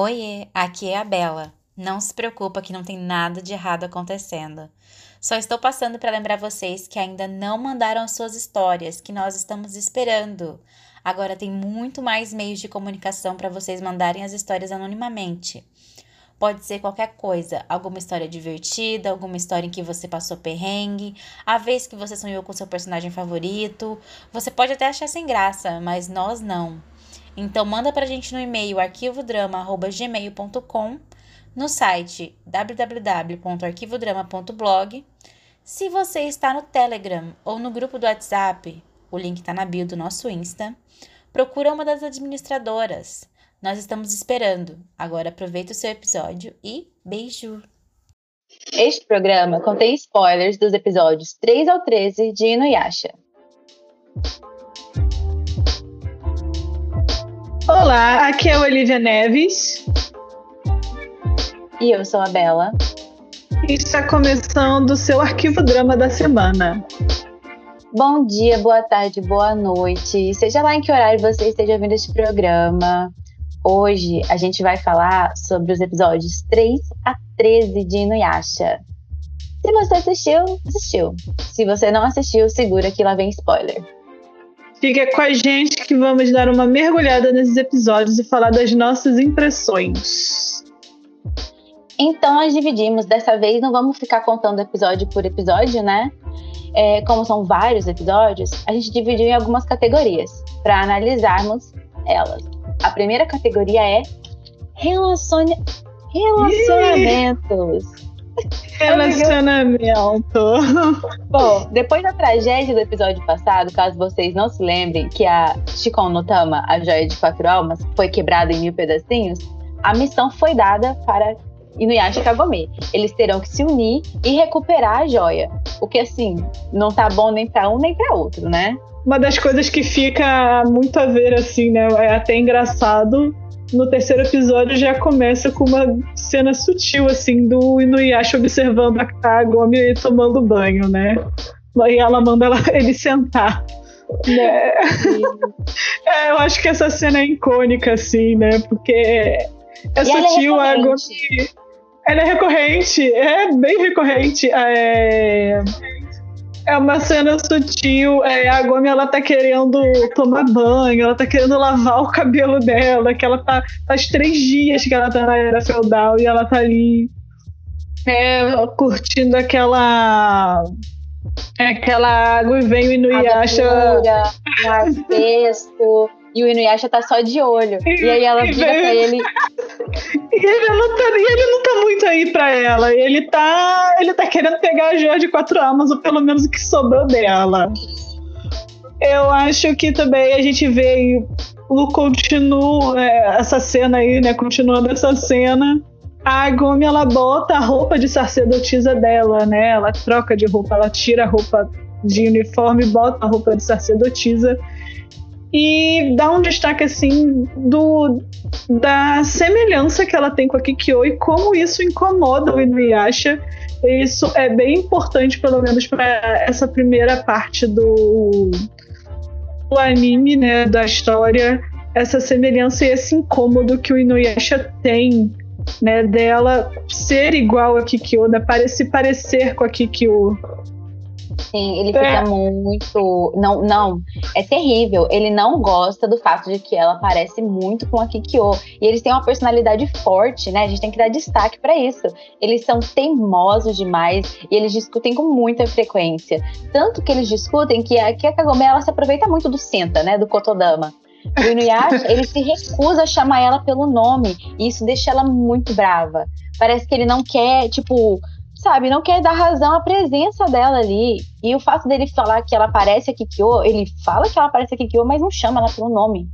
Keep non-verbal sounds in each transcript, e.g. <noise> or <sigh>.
Oiê, aqui é a Bela. Não se preocupa que não tem nada de errado acontecendo. Só estou passando para lembrar vocês que ainda não mandaram as suas histórias, que nós estamos esperando. Agora tem muito mais meios de comunicação para vocês mandarem as histórias anonimamente. Pode ser qualquer coisa, alguma história divertida, alguma história em que você passou perrengue, a vez que você sonhou com seu personagem favorito. Você pode até achar sem graça, mas nós não. Então manda pra gente no e-mail arquivodrama@gmail.com, no site www.arquivodrama.blog. Se você está no Telegram ou no grupo do WhatsApp, o link está na bio do nosso Insta, procura uma das administradoras. Nós estamos esperando. Agora aproveita o seu episódio e beijo! Este programa contém spoilers dos episódios 3 ao 13 de Inuyasha. Olá, aqui é a Olivia Neves. E eu sou a Bela. E está começando o seu arquivo drama da semana. Bom dia, boa tarde, boa noite. Seja lá em que horário você esteja ouvindo este programa. Hoje a gente vai falar sobre os episódios 3 a 13 de Inuyasha. Se você assistiu, assistiu. Se você não assistiu, segura que lá vem spoiler. Fica com a gente que vamos dar uma mergulhada nesses episódios e falar das nossas impressões. Então nós dividimos, dessa vez não vamos ficar contando episódio por episódio, né? É, como são vários episódios, a gente dividiu em algumas categorias para analisarmos elas. A primeira categoria é relacione... relacionamentos. Relacionamento. Bom, depois da tragédia do episódio passado, caso vocês não se lembrem que a Shikon no Tama, a joia de quatro almas, foi quebrada em mil pedacinhos, a missão foi dada para Inuyasha e Kagome. Eles terão que se unir e recuperar a joia. O que, assim, não tá bom nem para um nem para outro, né? Uma das coisas que fica muito a ver, assim, né? É até engraçado. No terceiro episódio já começa com uma cena sutil, assim, do Inuyasha observando a Kagome tomando banho, né? E ela manda ela, <laughs> ele sentar. Né? <laughs> é, eu acho que essa cena é icônica, assim, né? Porque é E é sutil, a recorrente. Gomi. Ela é recorrente, é bem recorrente. É, é uma cena sutil. É, a Gomi ela tá querendo tomar banho, ela tá querendo lavar o cabelo dela, que ela tá. Faz três dias que ela tá na era feudal e ela tá ali é, curtindo aquela. Aquela água e vem o Inuyasha. Aventura, um <laughs> e o Inuyasha tá só de olho. E aí ela E vira vem- pra ele. E ele não tá, e ele não tá muito aí pra ela. Ele tá, ele tá querendo pegar a joia de quatro almas, ou pelo menos o que sobrou dela. Eu acho que também a gente vê o continua é, essa cena aí, né? Continuando essa cena. A Gomi ela bota a roupa de sacerdotisa dela, né? Ela troca de roupa, ela tira a roupa de uniforme, bota a roupa de sacerdotisa e dá um destaque assim do da semelhança que ela tem com a Kikyo e como isso incomoda o Inuyasha. Isso é bem importante, pelo menos para essa primeira parte do, do anime, né, da história, essa semelhança e esse incômodo que o Inuyasha tem, né, dela ser igual a Kikyo, né, parece parecer com a Kikyo. Sim, ele É. fica muito. Não, não. É terrível. Ele não gosta do fato de que ela parece muito com a Kikyo. E eles têm uma personalidade forte, né? A gente tem que dar destaque pra isso. Eles são teimosos demais e eles discutem com muita frequência. Tanto que eles discutem que a, que a Kagome ela se aproveita muito do Senta, né? Do Kotodama. O Inuyasha, <laughs> ele se recusa a chamar ela pelo nome. E isso deixa ela muito brava. Parece que ele não quer, tipo, sabe, não quer dar razão à presença dela ali. E o fato dele falar que ela parece a Kikyo, ele fala que ela parece a Kikyo, mas não chama ela pelo nome.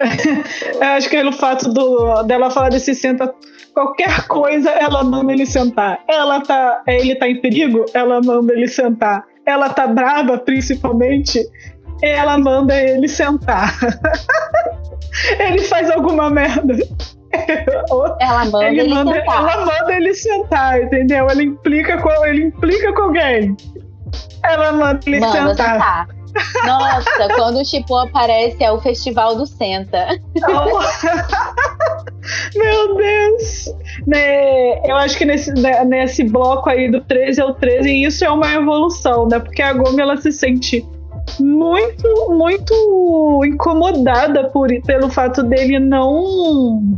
<laughs> Eu acho que é o fato do, dela falar desse senta qualquer coisa, ela manda ele sentar. Ela tá, ele tá em perigo, ela manda ele sentar. Ela tá brava, principalmente, ela manda ele sentar. <laughs> ele faz alguma merda. Ela manda ele, ele manda, sentar. ela manda ele sentar, entendeu? Ele implica com, ele implica com alguém. Ela manda ele Manda sentar. sentar. Nossa, <laughs> quando o Chipo aparece é o festival do Senta. <laughs> Meu né, eu acho que nesse, né, nesse bloco aí do 13 ao 13, isso é uma evolução, né? Porque a Gomi ela se sente muito, muito incomodada por, pelo fato dele não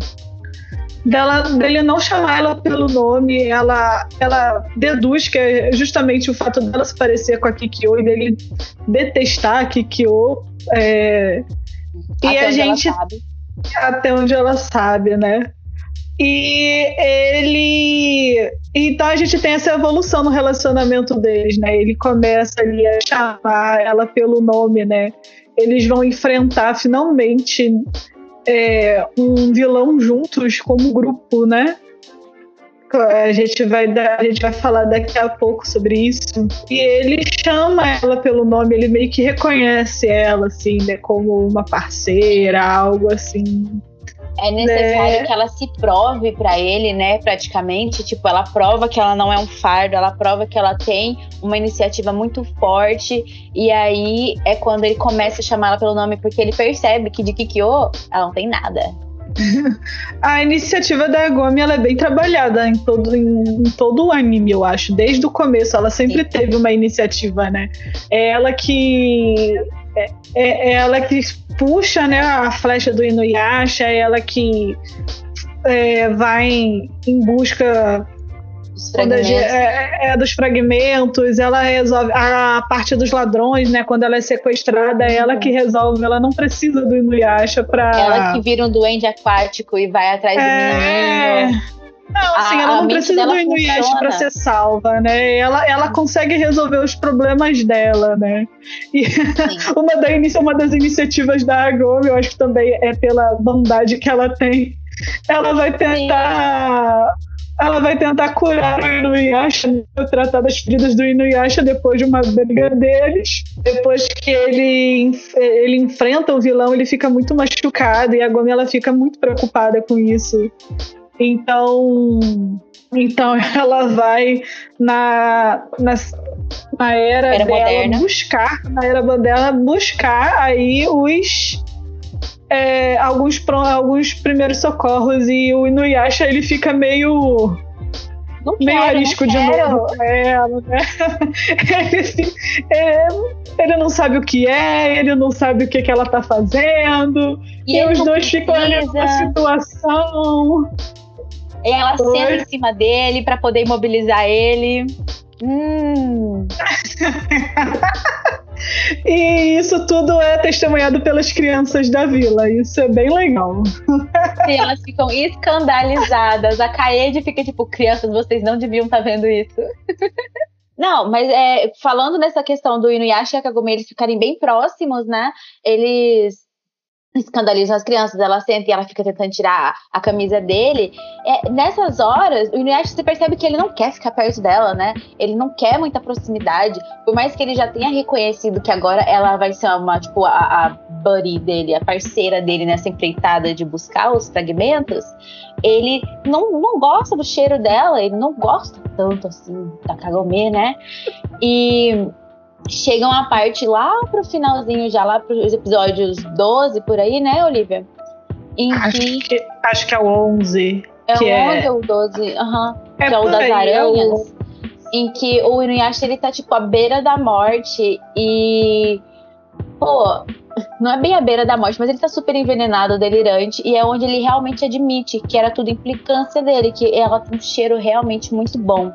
dela, dele não chamar ela pelo nome, ela, ela deduz que é justamente o fato dela se parecer com a Kikyo e dele detestar a Kikyo. É, e a gente. Até onde ela sabe, né? E ele. Então a gente tem essa evolução no relacionamento deles, né? Ele começa ali a chamar ela pelo nome, né? Eles vão enfrentar finalmente é, um vilão juntos como grupo, né? A gente, vai dar, a gente vai falar daqui a pouco sobre isso. E ele chama ela pelo nome, ele meio que reconhece ela, assim, né? Como uma parceira, algo assim. É necessário né? que ela se prove para ele, né? Praticamente, tipo, ela prova que ela não é um fardo, ela prova que ela tem uma iniciativa muito forte. E aí é quando ele começa a chamar ela pelo nome, porque ele percebe que de Kikyo ela não tem nada. <laughs> a iniciativa da Gomi ela é bem trabalhada em todo, em, em, todo o anime, eu acho. Desde o começo, ela sempre Sim. teve uma iniciativa, né? É ela que. É, é, é ela que puxa né, a flecha do Inuyasha, é ela que é, vai em busca é, é, é, dos fragmentos, ela resolve a parte dos ladrões, né? Quando ela é sequestrada, é ela que resolve, ela não precisa do Inuyasha pra. Ela que vira um duende aquático e vai atrás do é... menino. Não, assim, a, ela não precisa do Inuyasha para ser salva, né? Ela, ela consegue resolver os problemas dela, né? E <laughs> uma, da uma das iniciativas da Agome, eu acho que também é pela bondade que ela tem. Ela vai tentar. Sim. Ela vai tentar curar o Inuyasha, tratar das feridas do Inuyasha depois de uma briga deles. Depois que ele, ele enfrenta o vilão, ele fica muito machucado e a Gomi ela fica muito preocupada com isso. Então, então <laughs> ela vai na, na, na era, era dela moderna. buscar, na era moderna, buscar aí os é, alguns, alguns primeiros socorros e o Inuyasha ele fica meio não meio quero, arisco de novo ela, né? <laughs> ele, é, ele não sabe o que é, ele não sabe o que, que ela tá fazendo, e, e os dois precisa. ficam ali numa situação. E ela Oi. senta em cima dele para poder imobilizar ele. Hum. <laughs> e isso tudo é testemunhado pelas crianças da vila. Isso é bem legal. E elas ficam escandalizadas. A Kaede fica tipo, crianças, vocês não deviam estar tá vendo isso. <laughs> Não, mas é, falando nessa questão do Inuyasha e a Kagome eles ficarem bem próximos, né? Eles escandalizam as crianças, ela senta e ela fica tentando tirar a, camisa dele. É, nessas horas, o Inuyasha você percebe que ele não quer ficar perto dela, né? Ele não quer muita proximidade. Por mais que ele já tenha reconhecido que agora ela vai ser uma, tipo, a, a buddy dele, a parceira dele nessa empreitada de buscar os fragmentos, ele não, não gosta do cheiro dela, ele não gosta tanto assim da Kagome, né? E chegam a parte lá pro finalzinho, já lá pros episódios 12 por aí, né, Olivia? Em acho que, que acho que é o 11. É o 11 é... ou o 12? Aham. Uhum, é que é o das aí, aranhas. É o... Em que o Inuyasha ele tá tipo à beira da morte e. Pô, não é bem à beira da morte, mas ele tá super envenenado, delirante, e é onde ele realmente admite que era tudo implicância dele, que ela tem um cheiro realmente muito bom.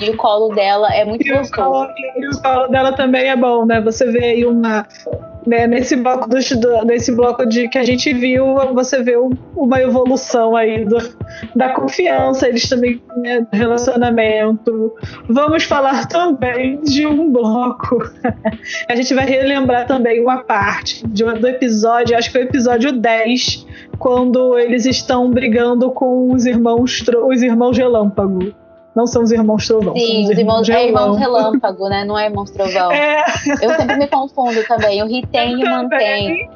E o colo dela é muito e gostoso. O colo, e o colo dela também é bom, né? Você vê aí uma. Né, nesse bloco do, nesse bloco de que a gente viu, você vê uma evolução aí do, da confiança, eles também né, relacionamento. Vamos falar também de um bloco. <laughs> a gente vai relembrar também uma parte de, do episódio, acho que é o episódio 10, quando eles estão brigando com os irmãos os irmãos relâmpago. Não são os irmãos trovão. Sim, os irmãos, é irmãos relâmpago, né? Não é irmãos trovão. É. Eu sempre me confundo também. O Riten e o Mantém.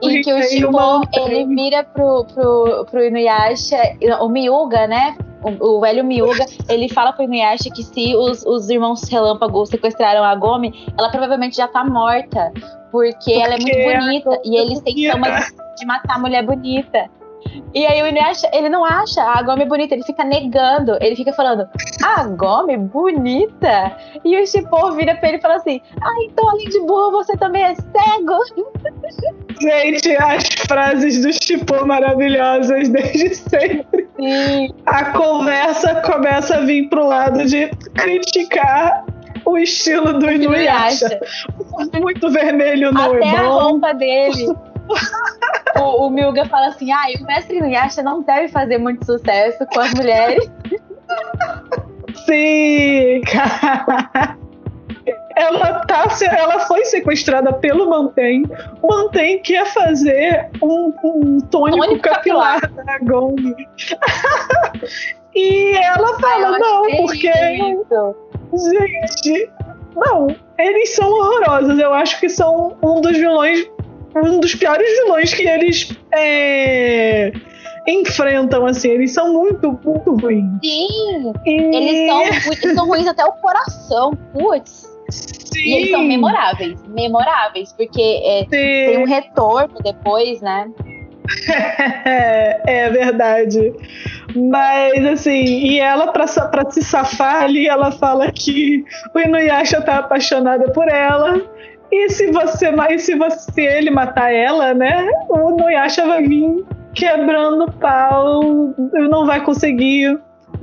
Em que o Shimon, ele vira pro, pro, pro Inuyasha, o Miyuga, né? O, o velho Miyuga, ele fala pro Inuyasha que se os, os irmãos relâmpago sequestraram a Gomi, ela provavelmente já tá morta. Porque, porque ela é muito bonita. e eles têm fama de, de matar mulher bonita. E aí o Inuyasha, ele não acha a Gomi bonita, ele fica negando, ele fica falando, ah, Gomi, bonita? E o Shippo vira pra ele e fala assim, ah, então além de burro, você também é cego? <laughs> Gente, as frases do Shippo maravilhosas desde sempre. Sim. A conversa começa a vir pro lado de criticar o estilo do Inuyasha. Muito vermelho não Até é a bom. roupa dele. <laughs> o, o Milga fala assim: ah, o mestre Inuyasha não deve fazer muito sucesso com as mulheres. <laughs> Sim, cara. Ela, tá, ela foi sequestrada pelo Mantém. O Mantém quer fazer um, um tônico, Tônico capilar, da Gong. <laughs> e ela fala, acho não, porque isso. Gente, não, eles são horrorosos. Eu acho que são um dos vilões, um dos piores vilões que eles é, enfrentam, assim. Eles são muito, muito ruins. Sim, E, eles são, eles são ruins até o coração, putz. sim, E eles são memoráveis, memoráveis, porque é, tem um retorno depois, né? É, <laughs> é verdade. Mas assim, e ela, pra se safar ali, ela fala que o Inuyasha tá apaixonada por ela. E se você, ma- e se você ele matar ela, né? O Inuyasha vai vir quebrando o pau, não vai conseguir.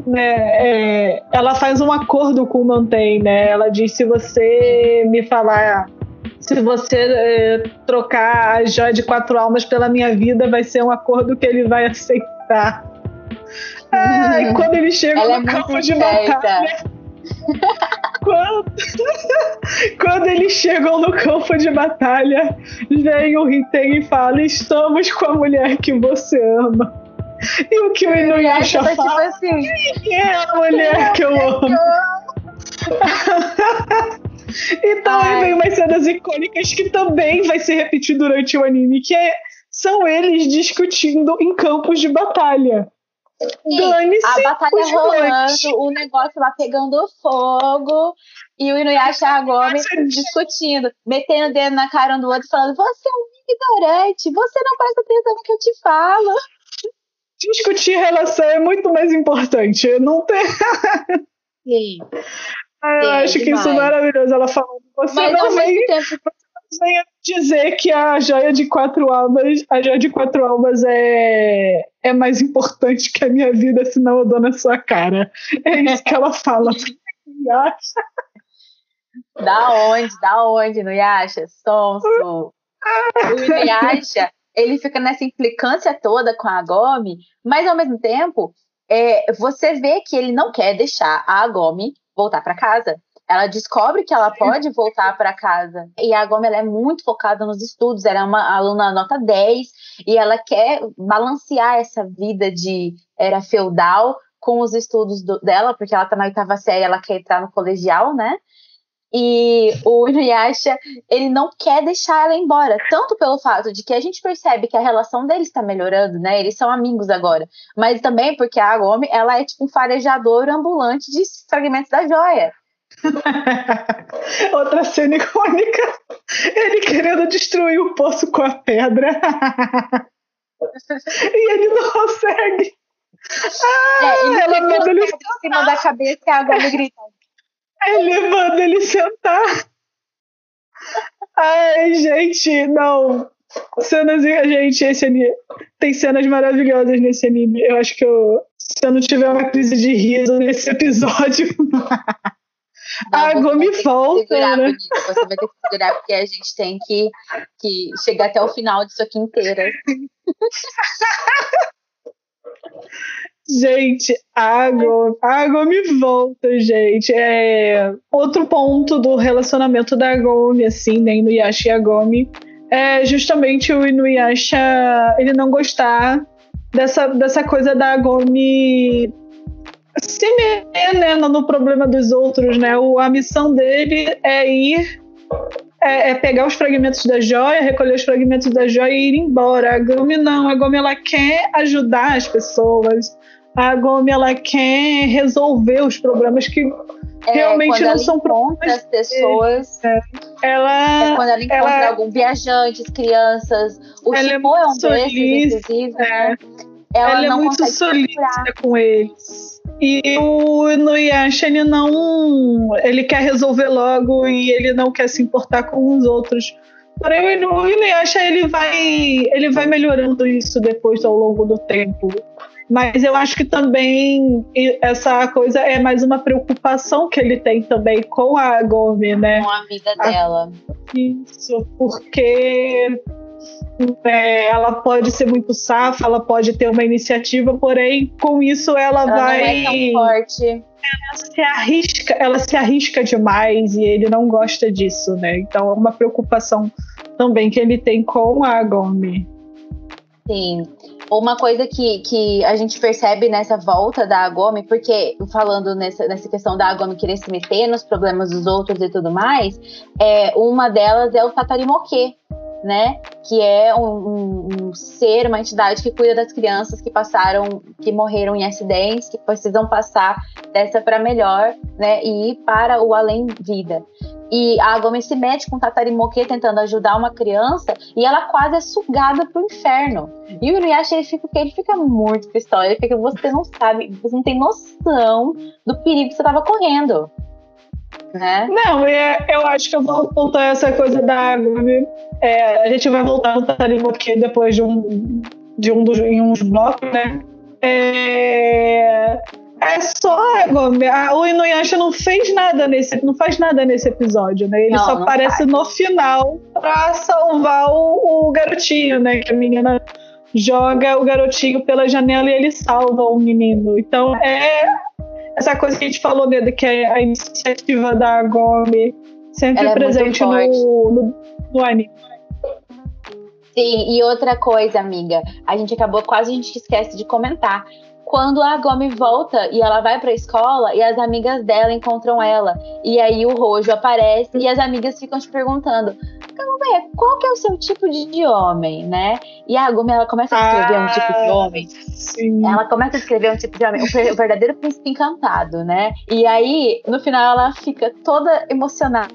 Né, é, ela faz um acordo com o Mantém, né? Ela diz: se você me falar se você é, trocar a joia de quatro almas pela minha vida, vai ser um acordo que ele vai aceitar. Ah, e quando ele chega Ela é no muito campo de batalha. <laughs> Quando, <laughs> quando eles chegam no campo de batalha, vem o Riten e fala: Estamos com a mulher que você ama. E o que o Inuyasha tá tipo fala? assim, Quem é a mulher que eu amo? <laughs> E também Ai. vem umas cenas icônicas que também vai se repetir durante o anime, que é, são eles discutindo em campos de batalha. Sim, a batalha rolando, o negócio lá pegando fogo, e o Inuyasha e a Gomi discutindo, metendo o dedo na cara um do outro, falando: Você é um ignorante, você não presta atenção no que eu te falo. Discutir relação é muito mais importante. Não tem... Sim. Eu Sim, é acho que isso é maravilhoso. Ela falando, você Mas não ao vem, mesmo tempo, venha dizer que a joia de quatro almas, a joia de quatro almas é, é mais importante que a minha vida, senão eu dou na sua cara. É isso que ela fala. <laughs> Da onde? Da onde, Inuyasha? Sonso. O Inuyasha, <laughs> ele fica nessa implicância toda com a Gomi, mas ao mesmo tempo, é, você vê que ele não quer deixar a Gomi voltar para casa. Ela descobre que ela pode voltar para casa. E a Gomi ela é muito focada nos estudos, ela é uma aluna nota 10 e ela quer balancear essa vida de era feudal com os estudos do- dela, porque ela tá na oitava série, ela quer entrar no colegial, né? E o Inuyasha, ele não quer deixar ela embora, tanto pelo fato de que a gente percebe que a relação deles está melhorando, né? Eles são amigos agora, mas também porque a Gomi, ela é tipo um farejador ambulante de fragmentos da joia. <laughs> Outra cena icônica. Ele querendo destruir o poço com a pedra. <laughs> e ele não consegue. Ah, é, ele ela manda ele, pedra em cima da cabeça e a Gomi grita. ele manda ele sentar. Ai, gente, não. Cenas, gente, esse anime. Tem cenas maravilhosas nesse anime. Eu acho que eu, se eu não tiver uma crise de riso nesse episódio. <laughs> A ter que volta, né? Você vai ter que segurar, porque a gente tem que, que chegar até o final disso aqui inteira. Gente, água, água me volta, gente. É outro ponto do relacionamento da Gomi, assim, né, Inuyasha e a Gomi, é justamente o Inuyasha ele não gostar dessa, dessa coisa da Gomi se meter né, no, problema dos outros, né? O, a missão dele é ir é, é pegar os fragmentos da joia, recolher os fragmentos da joia e ir embora. A Gomi não, a Gomi ela quer ajudar as pessoas. A Gomi ela quer resolver os problemas que É, Realmente não são encontra as pessoas. É ela quando ela encontra ela- algum viajantes, crianças. O Ela é é, um muito desses, inclusive. é. né? ela, ela é muito solícita com eles. E o Inuyasha, ele não. Ele quer resolver logo e ele não quer se importar com os outros. Porém, o Inuyasha, ele vai, ele vai melhorando isso depois ao longo do tempo. Mas eu acho que também essa coisa é mais uma preocupação que ele tem também com a Gomi, né? Com a vida dela. Isso, porque é, ela pode ser muito safa, ela pode ter uma iniciativa, porém, com isso ela, ela vai. Não é tão forte. Ela se arrisca, ela se arrisca demais e ele não gosta disso, né? Então é uma preocupação também que ele tem com a Gomi. Sim. Uma coisa que, que a gente percebe nessa volta da Agomi, porque falando nessa, nessa questão da Agomi querer se meter nos problemas dos outros e tudo mais, é, uma delas é o Tatarimoke, né? Que é um, um, um, ser, uma entidade que cuida das crianças que passaram, que morreram em acidentes, que precisam passar dessa para melhor, né? E ir para o além-vida. E a Gomes se mete com o Tatarimoke tentando ajudar uma criança e ela quase é sugada pro inferno. E o Inuyasha, ele fica, ele fica muito pistola, ele fica, você não sabe, você não tem noção do perigo que você tava correndo. Né? Não, é, eu acho que eu vou voltar essa coisa da Agome. É, a gente vai voltar no Tatarimoke depois de um, de um dos, em uns blocos, né? É, é só o Inuyasha não fez nada nesse, não faz nada nesse episódio, né? Ele Não, só não aparece faz. no final pra salvar o, o garotinho, né? Que a menina joga o garotinho pela janela e ele salva o menino. Então é essa coisa que a gente falou né, de que é a iniciativa da Gomi sempre Ela é presente forte. no, no, no anime. Sim, e outra coisa, amiga, a gente acabou, quase a gente esquece de comentar. Quando a Gomi volta e ela vai pra escola e as amigas dela encontram ela. E aí o Rojo aparece e as amigas ficam te perguntando: Gomi, qual que é o seu tipo de, de homem, né? E a Gomi ela começa a descrever um tipo de homem Sim. ela começa a descrever um tipo de homem, o verdadeiro príncipe encantado, né? E aí, no final, ela fica toda emocionada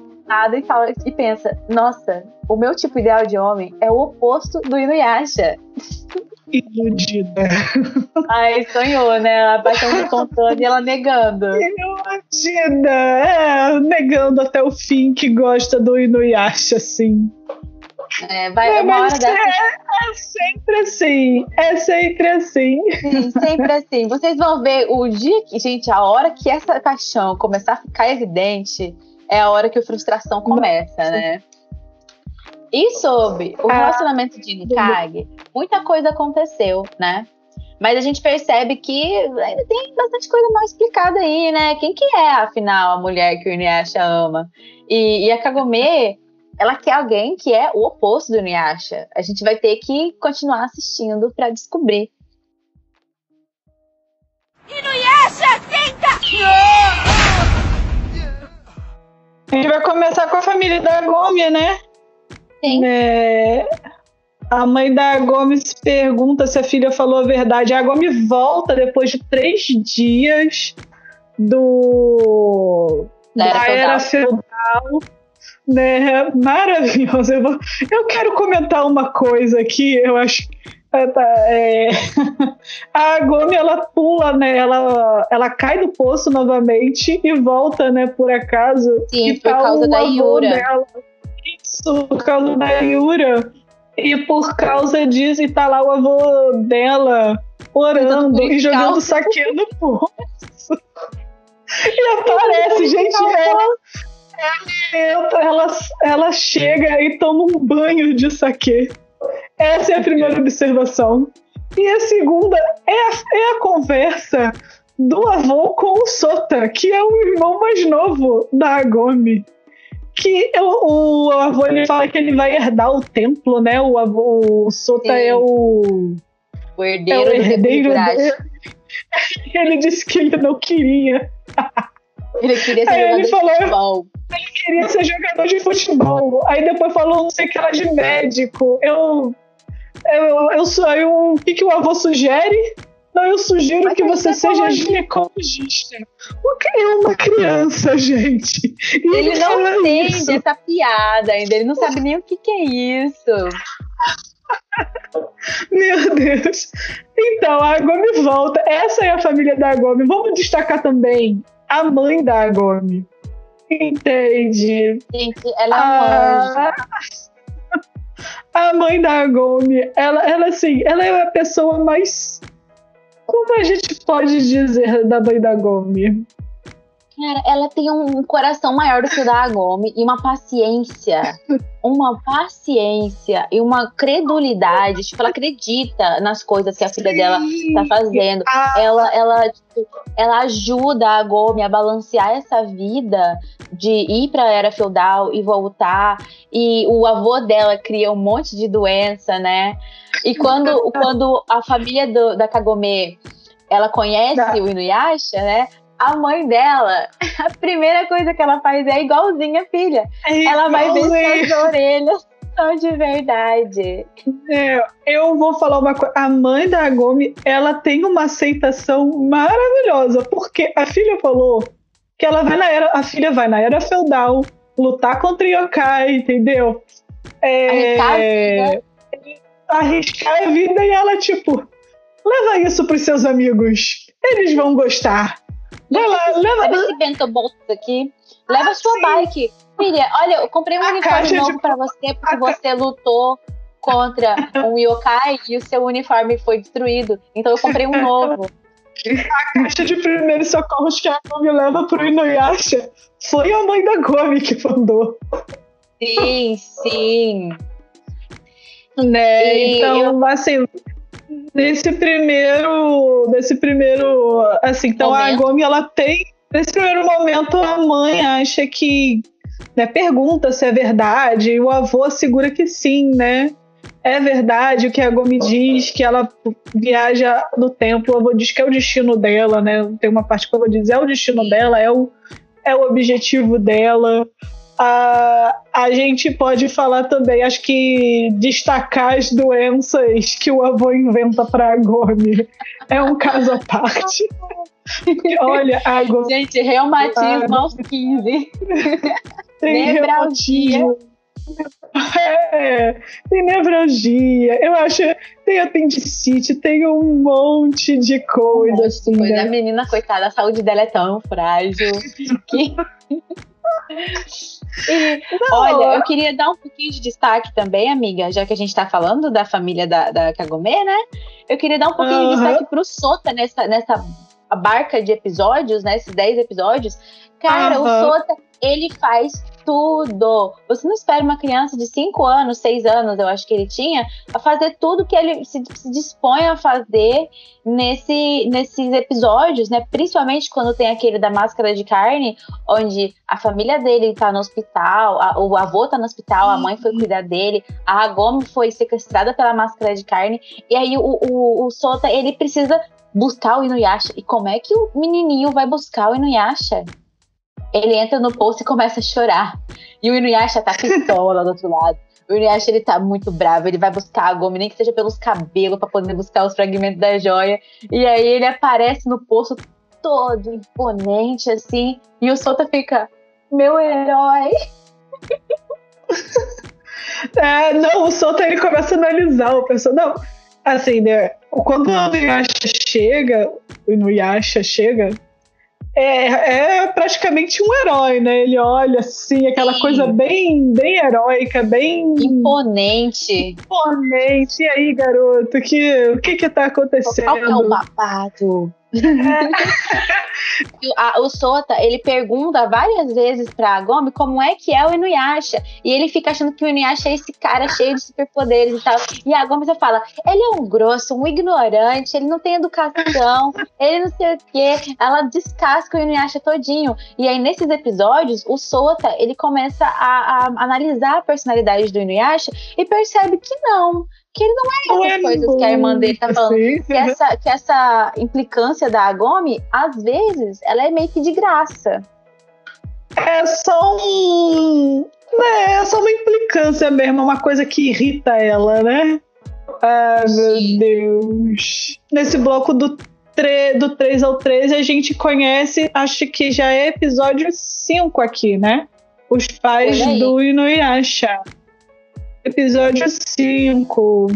e fala e pensa: Nossa, o meu tipo ideal de homem é o oposto do Inuyasha. <laughs> Iludida. Ai, sonhou, né? A paixão se contando e ela negando. Iludida. É, negando até o fim que gosta do Inuyasha, assim. É, vai É, hora mas dessa. é, é sempre assim. É sempre assim. Sim, sempre assim. Vocês vão ver o dia que, gente, a hora que essa paixão começar a ficar evidente é a hora que a frustração começa, né? E sobre o Ah. relacionamento de Nikage, muita coisa aconteceu, né? Mas a gente percebe que ainda tem bastante coisa mal explicada aí, né? Quem que é, afinal, a mulher que o Inuyasha ama? E, e a Kagome, ela quer alguém que é o oposto do Inuyasha. A gente vai ter que continuar assistindo pra descobrir. A gente vai começar com a família da Gomes, né? Sim. É, a mãe da Gomes pergunta se a filha falou a verdade. A Gomes volta depois de três dias do Da era da era feudal. Né? Maravilhoso. Eu, vou- eu quero comentar uma coisa aqui. Eu acho é, tá, é, <laughs> a Gomi ela pula, né? Ela, ela cai do poço novamente e volta, né? Por acaso. Sim, por tá causa da Yura. dela. Por causa da Yura. E por causa disso, e tá lá o avô dela orando e jogando saque no poço. <laughs> E aparece, gente, ela, ela, entra, ela, ela chega e toma um banho de saque. Essa é a primeira observação. E a segunda é a, é a conversa do avô com o Sota, que é o irmão mais novo da Agomi. Que é o, o avô ele fala que ele vai herdar o templo, né? O avô o Sota Sim. é o. O É herdeiro o do herdeiro. <laughs> Ele disse que ele não queria. Ele queria ser Aí jogador ele de falou- futebol. queria ser jogador de futebol. Aí depois falou não sei o que era de médico. Eu. Eu, eu sou. aí O que, que o avô sugere? Não, eu sugiro Mas que é você seja ginecologista. O que é uma criança, gente? E Ele não fala entende isso. essa piada ainda, ele não sabe nem o que, que é isso. <laughs> Meu Deus. Então, a Agome volta. Essa é a família da Agome. Vamos destacar também a mãe da Agome. Entende? Gente, ela é uma a... <laughs> a mãe da Agome, ela, ela assim, ela é a pessoa mais. Como a gente pode dizer da mãe da Agome? Cara, ela tem um coração maior do que o da Agome e uma paciência, uma paciência e uma credulidade. Tipo, ela acredita nas coisas que a filha dela tá fazendo. Ah. Ela, ela, tipo, ela ajuda a Agome a balancear essa vida de ir pra era feudal e voltar. E o avô dela cria um monte de doença, né? E quando, <laughs> quando a família do, da Kagome ela conhece Tá. o Inuyasha, né? A mãe dela, <laughs> a primeira coisa que ela faz é igualzinha a filha. Ela vai ver se as orelhas são de verdade. É, eu vou falar uma coisa. A mãe da Agome, ela tem uma aceitação maravilhosa, porque a filha falou que ela vai na era, a filha vai na era feudal lutar contra yokai, entendeu? Arriscar a É, arriscar a vida e ela tipo leva isso pros seus amigos, eles vão gostar. Vai lá, Leva leva. esse bento bolso aqui. Leva a sua sim. bike. Filha, olha, eu comprei um A uniforme caixa de- novo pra você, porque a ca- você lutou contra um yokai e o seu uniforme foi destruído. Então eu comprei um <laughs> novo. Caixa de primeiros socorros que a Agome leva pro Inuyasha foi a mãe da Agome que mandou. Sim, sim. Né? E então, assim, nesse primeiro, nesse primeiro, assim, então a Momento. Gomi ela tem nesse primeiro momento a mãe acha que, né, pergunta se é verdade, e o avô assegura que sim, né? É verdade o que a Gomi diz, que ela viaja no tempo, o avô diz que é o destino dela, né? Tem uma parte que avô diz, é o destino dela, é o, é o objetivo dela. A, a gente pode falar também, acho que destacar as doenças que o avô inventa para a Gomi é um caso à parte. <laughs> Olha, a Gomi Gente, reumatismo aos 15. tem reumatismo. É, tem nevralgia, eu acho, tem apendicite, tem um monte de coisa, assim, Pois né? a menina, coitada, a saúde dela é tão frágil que. <laughs> Olha, eu queria dar um pouquinho de destaque também, amiga, já que a gente tá falando da família da, da Kagome, né? Eu queria dar um pouquinho de Aham. destaque pro Sota nessa, nessa barca de episódios, né? Esses 10 episódios. Cara, o Aham. Sota, ele faz tudo. Você não espera uma criança de 5 anos, 6 anos, eu acho que ele tinha, a fazer tudo que ele se, se dispõe a fazer nesse, nesses episódios, né? Principalmente quando tem aquele da máscara de carne, onde a família dele tá no hospital, a- o avô tá no hospital, a mãe foi cuidar dele, a Agome foi sequestrada pela máscara de carne, e aí o, o, o Sota, ele precisa buscar o Inuyasha. E como é que o menininho vai buscar o Inuyasha? Ele entra no poço e começa a chorar. E o Inuyasha tá pistola do outro lado. O Inuyasha, ele tá muito bravo, ele vai buscar a Gomi, nem que seja pelos cabelos, pra poder buscar os fragmentos da joia. E aí ele aparece no poço todo imponente, assim, e o Sota fica, meu herói. <laughs> É, não, o Sota ele começa a analisar o personagem. Não, assim, né? Quando o Inuyasha chega, o Inuyasha chega, é, é praticamente um herói, né? Ele olha assim, aquela Sim. coisa bem, bem heróica, bem Imponente. imponente. E aí, garoto, que, o que que tá acontecendo? Qual é o babado? O- <laughs> a- o Sota, ele pergunta várias vezes pra Gomi como é que é o Inuyasha. E ele fica achando que o Inuyasha é esse cara cheio de superpoderes e tal. E a Gomi fala, ele é um grosso, um ignorante, ele não tem educação, ele não sei o quê. Ela descasca o Inuyasha todinho. E aí, nesses episódios, o Sota, ele começa a, a analisar a personalidade do Inuyasha e percebe que não. Que ele não é essas coisas que a irmã dele tá falando Assim. que essa, que essa implicância da Agomi, às vezes, ela é meio que de graça. É só um. né, é só uma implicância mesmo, uma coisa que irrita ela, né? Ah, meu Sim. Deus. Nesse bloco do, tre do 3 ao 13, a gente conhece, acho que já é episódio 5 aqui, né? Os pais do Inuyasha. Episódio 5,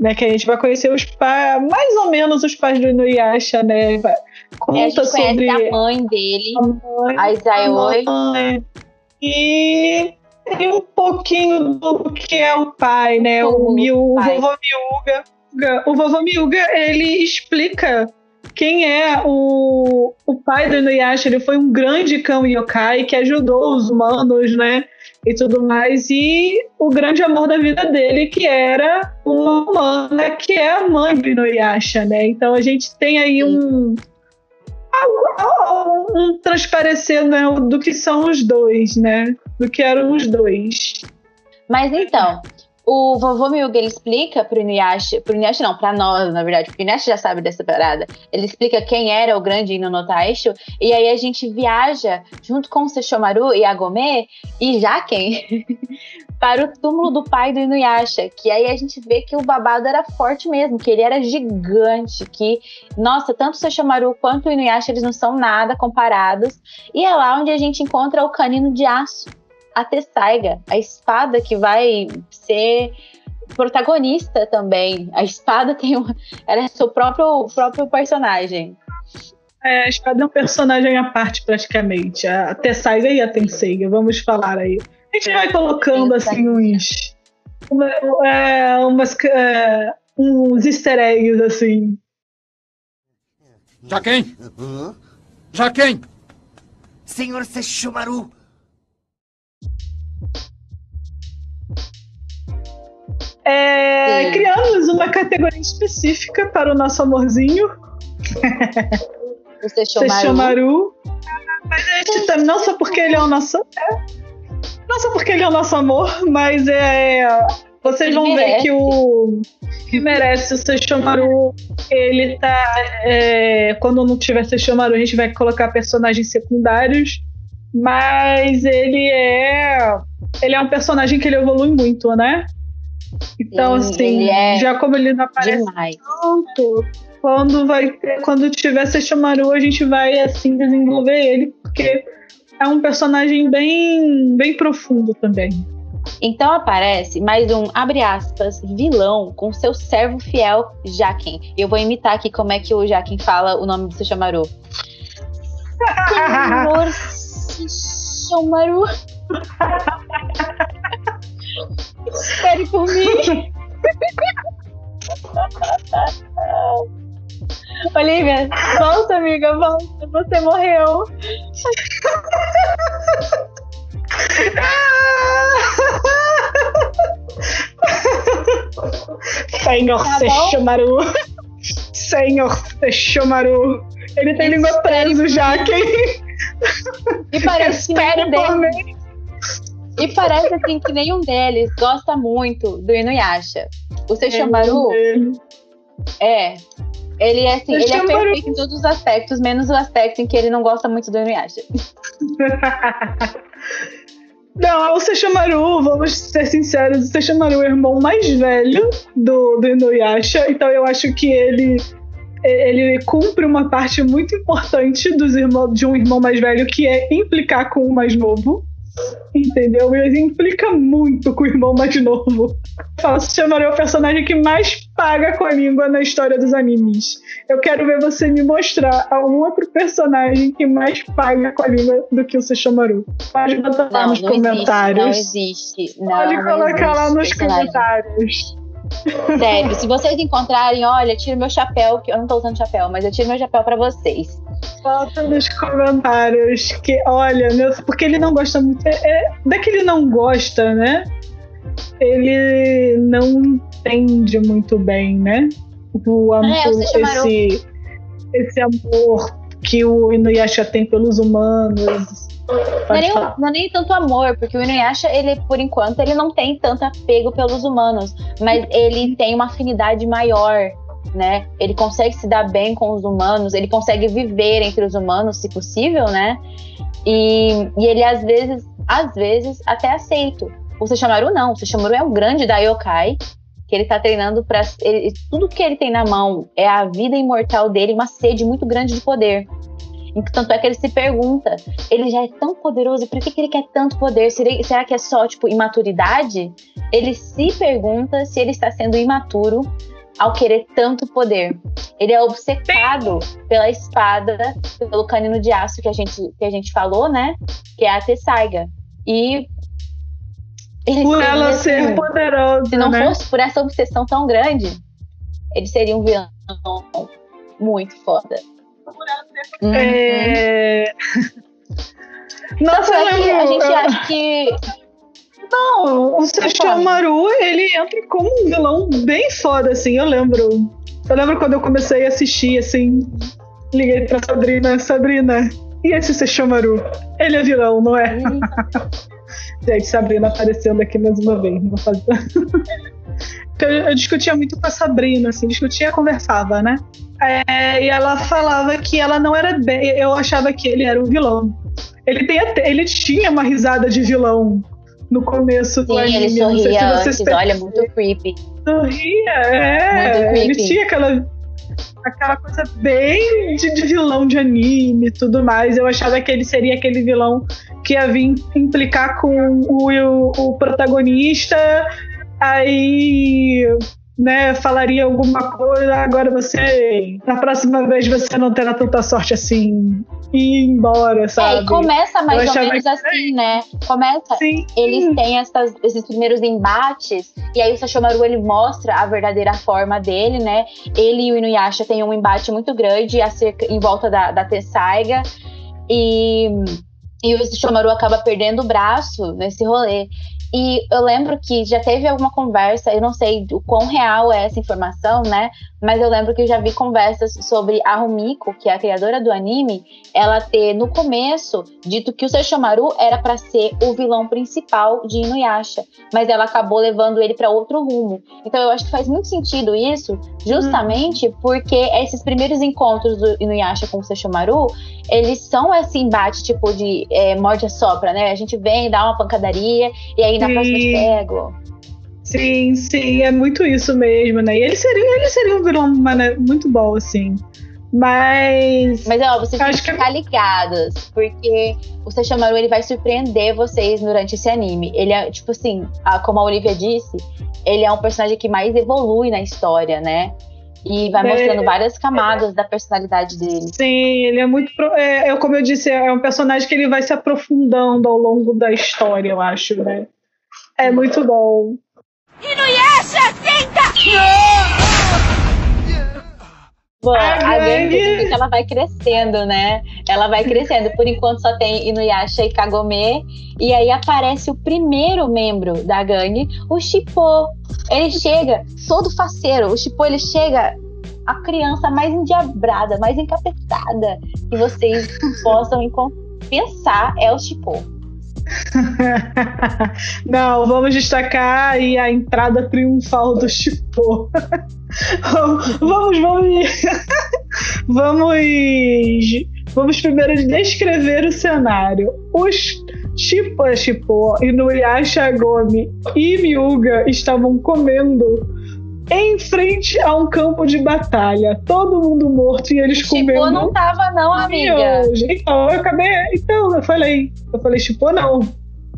né, que a gente vai conhecer os pais, mais ou menos os pais do Inuyasha, né? Conta é, sobre a mãe dele, a, a Isaoi. E, e um pouquinho do que é o pai, né? o, o, o vovô Miuga. O vovô Miuga, ele explica quem é o, o pai do Inuyasha. Ele foi um grande cão yokai que ajudou os humanos, né? e tudo mais, e o grande amor da vida dele, que era uma humana, que é a mãe do Inuyasha, né? Então a gente tem aí um, um transparecer né, do que são os dois, né? Do que eram os dois. Mas então, o vovô Milga, ele explica pro Inuyasha, pro Inuyasha não, pra nós, na verdade, porque o Inuyasha já sabe dessa parada. Ele explica quem era o grande no Taisho, e aí a gente viaja junto com o Sesshomaru e a Gome e Jaken <laughs> para o túmulo do pai do Inuyasha, que aí a gente vê que o babado era forte mesmo, que ele era gigante, que, nossa, tanto o Sesshomaru quanto o Inuyasha, eles não são nada comparados. E é lá onde a gente encontra o canino de aço, a Tessaiga, a espada que vai ser protagonista também. A espada <laughs> tem um, ela é seu próprio próprio personagem. É, a espada é um personagem à parte praticamente. A Tessaiga e a Tenseiga, vamos falar aí. A gente vai colocando assim uns uma, é, umas é, uns easter eggs assim. Já quem? Já quem? Senhor Sesshomaru, É, criamos uma categoria específica para o nosso amorzinho. O Sesshomaru. Mas a gente também, não só porque ele é o nosso. É, não só porque ele é o nosso amor, mas é. Vocês ele vão merece. ver que o. Que merece o Sesshomaru. Ele tá. É, quando não tiver Sesshomaru, a gente vai colocar personagens secundários. Mas ele é. Ele é um personagem que ele evolui muito, né? Então, Sim, assim, é já como ele não aparece demais. tanto, quando vai ter, quando tiver Sesshomaru, a gente vai assim desenvolver ele, porque é um personagem bem, bem profundo também. Então aparece mais um, abre aspas, vilão com seu servo fiel, Jaquem. Eu vou imitar aqui como é que o Jaquem fala o nome do Sesshomaru. Senhor. <laughs> <laughs> Espere por mim. Olivia, volta, amiga, volta. Você morreu. Senhor tá Sesshomaru. Senhor Sesshomaru. Ele tem língua presa já, quem? E parece Espere por mim. E parece assim que nenhum deles gosta muito do Inuyasha. O Sesshomaru é. Ele é assim, ele é perfeito em todos os aspectos, menos o aspecto em que ele não gosta muito do Inuyasha. <laughs> Não, o Sesshomaru, vamos ser sinceros, o Sesshomaru é o irmão mais velho do, do Inuyasha, então eu acho que ele ele cumpre uma parte muito importante dos irmãos, de um irmão mais velho, que é implicar com o mais novo. Entendeu? Mas implica muito com o irmão mais novo. Fala, se chamaria o personagem que mais paga com a língua na história dos animes. Eu quero ver você me mostrar algum outro personagem que mais paga com a língua do que o Sesshomaru. Pode botar lá nos comentários. Existe, não existe. Não, Pode colocar existe lá nos comentários. Sério, se vocês encontrarem, olha, tiro meu chapéu, que eu não tô usando chapéu, mas eu tiro meu chapéu para vocês. Bota nos comentários que, olha, meu, porque ele não gosta muito. É, é, que ele não gosta, né? Ele não entende muito bem, né? O amor, é, esse, esse amor que o Inuyasha tem pelos humanos. Não é, nem, não é, nem, tanto amor, porque o Inuyasha, ele, por enquanto, ele não tem tanto apego pelos humanos, mas ele tem uma afinidade maior né? Ele consegue se dar bem com os humanos, ele consegue viver entre os humanos, se possível, né? E, e ele às vezes, às vezes, até aceita. O Sesshomaru não, o Sesshomaru é um grande Daiokai, que ele tá treinando para tudo que ele tem na mão é a vida imortal dele, uma sede muito grande de poder. Tanto é que ele se pergunta, ele já é tão poderoso, por que, que ele quer tanto poder? Será que é só, tipo, imaturidade? Ele se pergunta se ele está sendo imaturo ao querer tanto poder. Ele é obcecado pela espada, pelo canino de aço que a gente, que a gente falou, né? Que é a Tessaiga. E por ela ser poderosa. Se não né? fosse por essa obsessão tão grande, ele seria um vilão muito foda. Uhum. É... Nossa, lembro, a gente acha que. Não, o Sesshomaru, ele entra como um vilão bem foda, assim, eu lembro. Eu lembro quando eu comecei a assistir, assim, liguei pra Sabrina, Sabrina, e esse Sesshomaru? Ele é vilão, não é? <laughs> Gente, Sabrina aparecendo aqui mais uma vez. Não vou fazer. <laughs> eu, eu, discutia muito com a Sabrina, assim, discutia, conversava, né? É, e ela falava que ela não era bem. Eu achava que ele era um vilão. Ele, tem ele tinha uma risada de vilão no começo do Sim, anime. Ele sorria não sei se vocês antes, olha, muito creepy. Sorria, é. Ele tinha aquela aquela coisa bem de, de, vilão de anime e tudo mais. Eu achava que ele seria aquele vilão que ia vir implicar com o, o, o protagonista, aí né, falaria alguma coisa, agora você, na próxima vez você não terá tanta sorte assim, e ir embora, sabe? É, e começa mais ou menos que... assim, né? Começa, Sim. eles têm essas, esses primeiros embates, e aí o Sashomaru, ele mostra a verdadeira forma dele, né? Ele e o Inuyasha têm um embate muito grande acerca, em volta da, da Tessaiga, e... E o Sashomaru acaba perdendo o braço nesse rolê. E eu lembro que já teve alguma conversa, eu não sei o quão real é essa informação, né? Mas eu lembro que eu já vi conversas sobre a Rumiko, que é a criadora do anime, ela ter no começo dito que o Sesshomaru era para ser o vilão principal de Inuyasha, mas ela acabou levando ele para outro rumo. Então eu acho que faz muito sentido isso, justamente hum. porque esses primeiros encontros do Inuyasha com o Sesshomaru, eles são esse embate tipo de é, morde a sopra, né? A gente vem, dá uma pancadaria e aí na próxima te pego. Sim, sim, é muito isso mesmo, né? E ele seria, ele seria um vilão né, muito bom, assim. Mas. Mas ó, vocês têm que ficar que... ligados, porque o Sesshomaru ele vai surpreender vocês durante esse anime. Ele é, tipo assim, a, como a Olivia disse, ele é um personagem que mais evolui na história, né? E vai é, mostrando várias camadas é, da personalidade dele. Sim, ele é muito. É, é, como eu disse, é um personagem que ele vai se aprofundando ao longo da história, eu acho, né? É muito bom. Inuyasha, senta! Bom, a gangue ela vai crescendo, né? Ela vai crescendo. Por enquanto só tem Inuyasha e Kagome. E aí aparece o primeiro membro da gangue, o Shippo. Ele chega todo faceiro. O Shippo, ele chega a criança mais endiabrada, mais encapetada que vocês <laughs> possam pensar é o Shippo. <laughs> Não, vamos destacar aí a entrada triunfal do Chipô. <laughs> vamos, vamos, <laughs> vamos, vamos primeiro descrever o cenário. Os Chipô, Chipô, Inuyasha Gomi e Miuga estavam comendo em frente a um campo de batalha. Todo mundo morto e eles Chipô comendo. não tava, não, amiga. Então, eu acabei. Então, eu falei. Eu falei, Chipô não.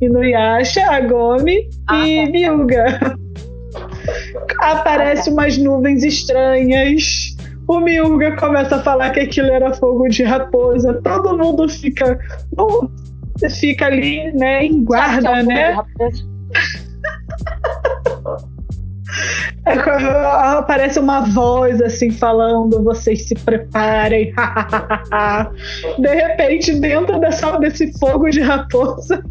Inuyasha, Agome ah, e tá. Miuga. Aparecem umas nuvens estranhas. O Miuga começa a falar que aquilo era fogo de raposa. Todo mundo fica. Fica ali, né, em guarda, é um né? Aparece uma voz assim falando: vocês se preparem. <laughs> de repente, dentro dessa, desse fogo de raposa,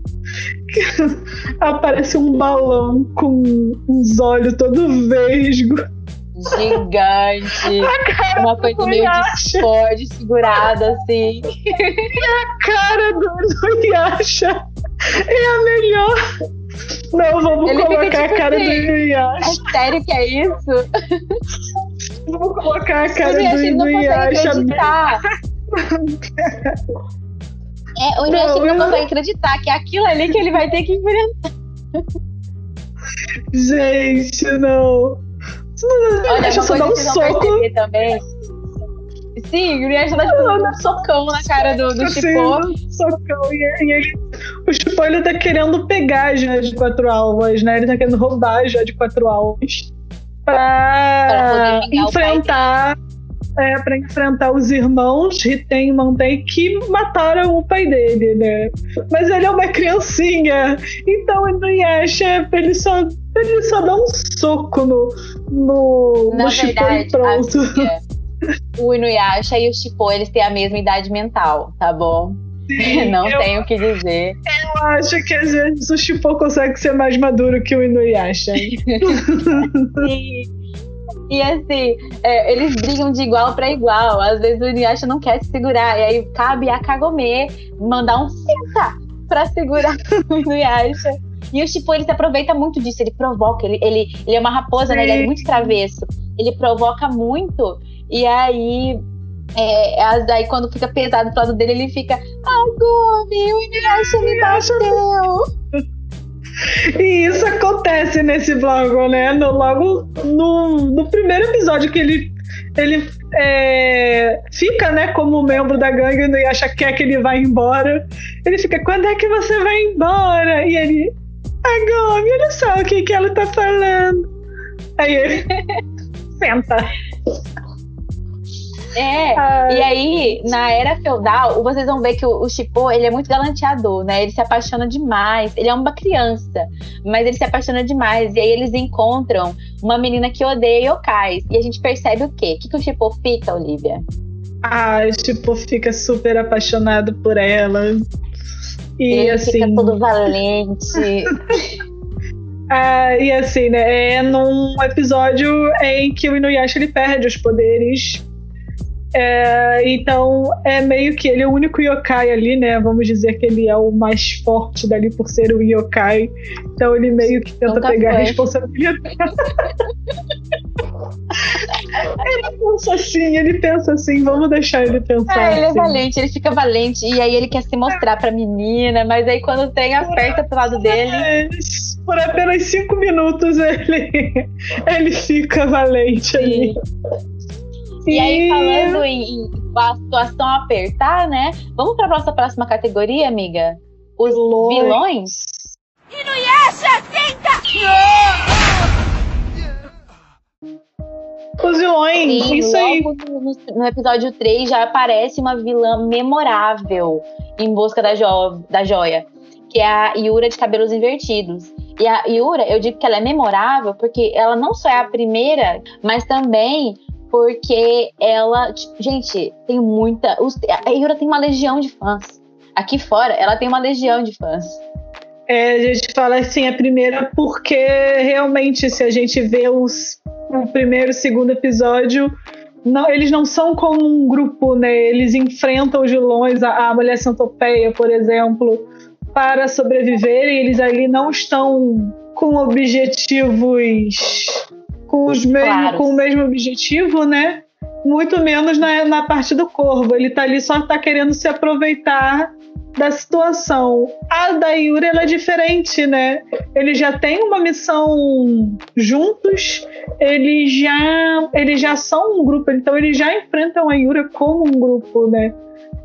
aparece um balão com uns olhos todo vesgo. Gigante. <laughs> Uma coisa meio Discord segurada assim. E a cara do Inuyasha é a melhor. Não, vamos Ele colocar fica, tipo, a cara assim, do Inuyasha. É sério que é isso? Vamos colocar a cara do Inuyasha. Ele não consegue acreditar. É, o Inuyasha não, não consegue acreditar que é aquilo ali que ele vai ter que enfrentar. Gente, não. Olha, Deixa eu só dar um soco. Também. Sim, o Inuyasha dá tipo um socão na cara do, do Chipô. Socão. E, e ele, o Chipô ele tá querendo pegar as Joias de quatro alvas, né? Ele tá querendo roubar as Joias de quatro alvas pra, pra enfrentar é, para enfrentar os irmãos Riten e Mantei que mataram o pai dele, né? Mas ele é uma criancinha, então o Inuyasha, ele só, ele só dá um soco no, no, Na no verdade, pronto. Amiga, o Inuyasha e o Shippo, eles têm a mesma idade mental, tá bom? Sim, <laughs> Não eu, tenho o que dizer. Eu acho que às vezes o Shippo consegue ser mais maduro que o Inuyasha. Sim. <laughs> E assim, é, eles brigam de igual para igual. Às vezes o Inuyasha não quer se segurar. E aí cabe a Kagome mandar um senta pra segurar <laughs> o Inuyasha. E o Shippo, ele se aproveita muito disso. Ele provoca. Ele, ele, ele é uma raposa, né? Ele é muito travesso. Ele provoca muito. E aí... É, aí quando fica pesado pro lado dele, ele fica Agome, o Inuyasha me bateu. <laughs> E isso acontece nesse vlog, né? No, logo no, no primeiro episódio que ele, ele é, fica, né, como membro da gangue e acha que quer que ele vai embora. Ele fica, quando é que você vai embora? E ele, Agome, olha só o que, que ela tá falando. Aí ele <laughs> senta. É, Ai. e aí, na era feudal, vocês vão ver que o, o Chipô, ele é muito galanteador, né? Ele se apaixona demais. Ele é uma criança, mas ele se apaixona demais. E aí eles encontram uma menina que odeia yokais. E a gente percebe o quê? O que, que o Chipô fica, Olivia? Ah, o Chipô fica super apaixonado por ela. E ele assim... fica todo valente. <laughs> Ah, e assim, né? É num episódio em que o Inuyasha ele perde os poderes é, então, é meio que ele é o único yokai ali, né? Vamos dizer que ele é o mais forte dali por ser o yokai. Então, ele meio que tenta Nunca pegar a responsabilidade. <laughs> ele pensa assim, ele pensa assim, vamos deixar ele pensar. É, ele assim. é valente, ele fica valente. E aí ele quer se mostrar pra menina, mas aí quando tem, aperta pro lado dele. Por apenas cinco minutos ele, <laughs> ele fica valente Sim. ali. E aí, falando em, em a situação apertar, né? Vamos para nossa próxima categoria, amiga? Os vilões. vilões? Inuyasha, senta! Os vilões, Sim, isso aí. No, no, episódio 3 já aparece uma vilã memorável em busca da, jo da joia, que é a Yura de cabelos invertidos. E a Yura, eu digo que ela é memorável porque ela não só é a primeira, mas também porque ela, tipo, gente, tem muita. A Yura tem uma legião de fãs. Aqui fora, ela tem uma legião de fãs. É, a gente fala assim, a primeira, porque realmente, se a gente vê os, o primeiro e segundo episódio, não, eles não são como um grupo, né? Eles enfrentam os vilões, a, a mulher centopeia, por exemplo, para sobreviver, e eles ali não estão com objetivos com, os mesmo, com o mesmo objetivo, né? Muito menos na, na parte do corvo. Ele tá ali só tá querendo se aproveitar da situação. A da Yuri ela é diferente, né? Eles já têm uma missão juntos, eles já, eles já são um grupo, então eles já enfrentam a Yuri como um grupo, né?